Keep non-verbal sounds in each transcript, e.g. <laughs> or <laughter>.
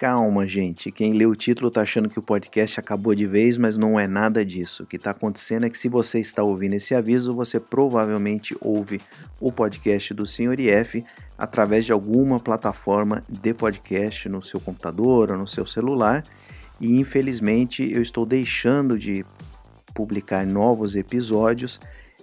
Calma, gente. Quem lê o título tá achando que o podcast acabou de vez, mas não é nada disso. O que está acontecendo é que se você está ouvindo esse aviso, você provavelmente ouve o podcast do Sr. IF através de alguma plataforma de podcast no seu computador ou no seu celular. E infelizmente eu estou deixando de publicar novos episódios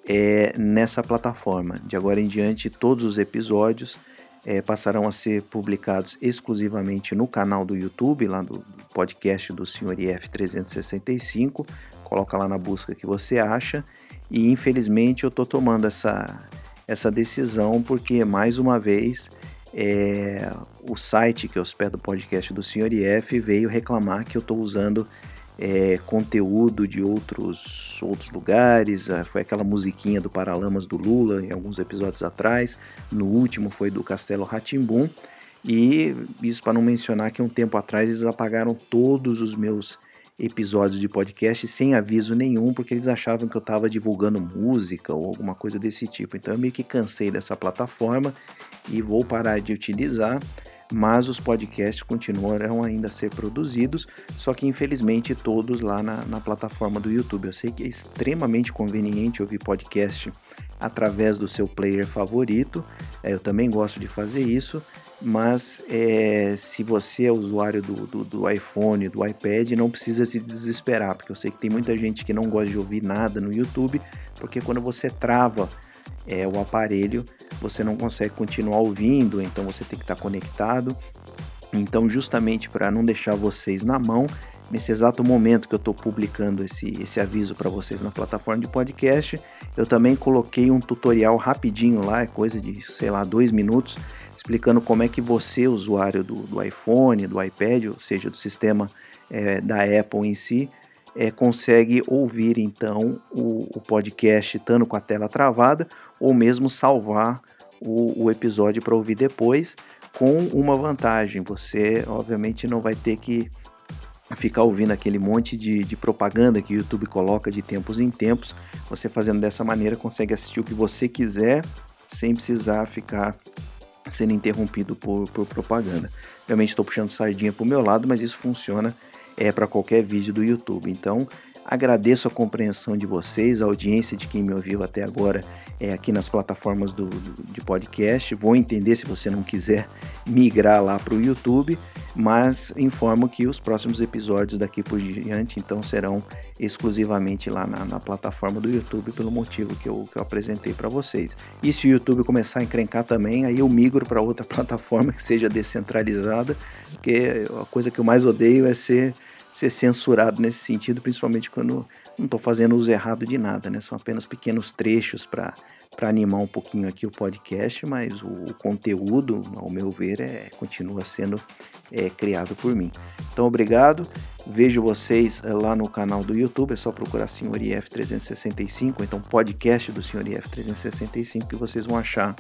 é, nessa plataforma. De agora em diante, todos os episódios é, passarão a ser publicados exclusivamente no canal do YouTube, lá do, podcast do Sr. IF 365. Coloca lá na busca que você acha. E infelizmente eu estou tomando essa, essa decisão porque, mais uma vez, é, o site que hospeda o podcast do Sr. IF veio reclamar que eu estou usando é, conteúdo de outros, outros lugares. Ah, foi aquela musiquinha do Paralamas do Lula em alguns episódios atrás. No último foi do Castelo Ratimbum. E isso para não mencionar que um tempo atrás eles apagaram todos os meus episódios de podcast sem aviso nenhum, porque eles achavam que eu estava divulgando música ou alguma coisa desse tipo. Então eu meio que cansei dessa plataforma e vou parar de utilizar mas os podcasts continuarão ainda a ser produzidos, só que infelizmente todos lá na, na plataforma do YouTube. Eu sei que é extremamente conveniente ouvir podcast através do seu player favorito, é, eu também gosto de fazer isso, mas é, se você é usuário do, do, do, iPhone, do iPad, não precisa se desesperar, porque eu sei que tem muita gente que não gosta de ouvir nada no YouTube, porque quando você trava é, o aparelho, você não consegue continuar ouvindo, então você tem que estar conectado. Então, justamente para não deixar vocês na mão, nesse exato momento que eu estou publicando esse, esse aviso para vocês na plataforma de podcast, eu também coloquei um tutorial rapidinho lá, é coisa de, sei lá, dois minutos, explicando como é que você, usuário do, do iPhone, do iPad, ou seja, do sistema é, da Apple em si, é, consegue ouvir então o, o podcast estando com a tela travada ou mesmo salvar o, o episódio para ouvir depois com uma vantagem. Você obviamente não vai ter que ficar ouvindo aquele monte de, de, propaganda que o YouTube coloca de tempos em tempos. Você fazendo dessa maneira consegue assistir o que você quiser sem precisar ficar sendo interrompido por, por propaganda. Realmente estou puxando sardinha para o meu lado, mas isso funciona é para qualquer vídeo do YouTube. Então, agradeço a compreensão de vocês, a audiência de quem me ouviu até agora é, aqui nas plataformas do, do, de podcast. Vou entender se você não quiser migrar lá para o YouTube, mas informo que os próximos episódios daqui por diante então serão exclusivamente lá na, na plataforma do YouTube pelo motivo que eu, que eu apresentei para vocês. E se o YouTube começar a encrencar também, aí eu migro para outra <laughs> plataforma que seja descentralizada, porque a coisa que eu mais odeio é ser ser censurado nesse sentido, principalmente quando não estou fazendo uso errado de nada, né? São apenas pequenos trechos para animar um pouquinho aqui o podcast, mas o, o, conteúdo, ao meu ver, é, continua sendo é, criado por mim. Então, obrigado. Vejo vocês é, lá no canal do YouTube, é só procurar Senhor IF 365, então podcast do Senhor IF 365 que vocês vão achar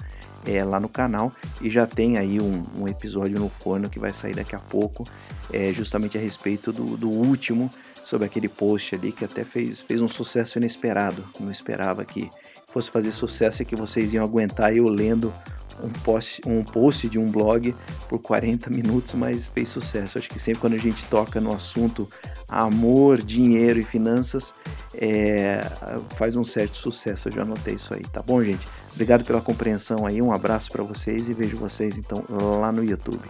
é, lá no canal e já tem aí um, um, episódio no forno que vai sair daqui a pouco, é, justamente a respeito do, do último sobre aquele post ali que até fez, fez um sucesso inesperado. Não esperava que fosse fazer sucesso e que vocês iam aguentar eu lendo um post, um post de um blog por 40 minutos, mas fez sucesso. Acho que sempre quando a gente toca no assunto amor, dinheiro e finanças, é, faz um certo sucesso. Eu já anotei isso aí, tá bom, gente? Obrigado pela compreensão aí, um abraço para vocês e vejo vocês então lá no YouTube.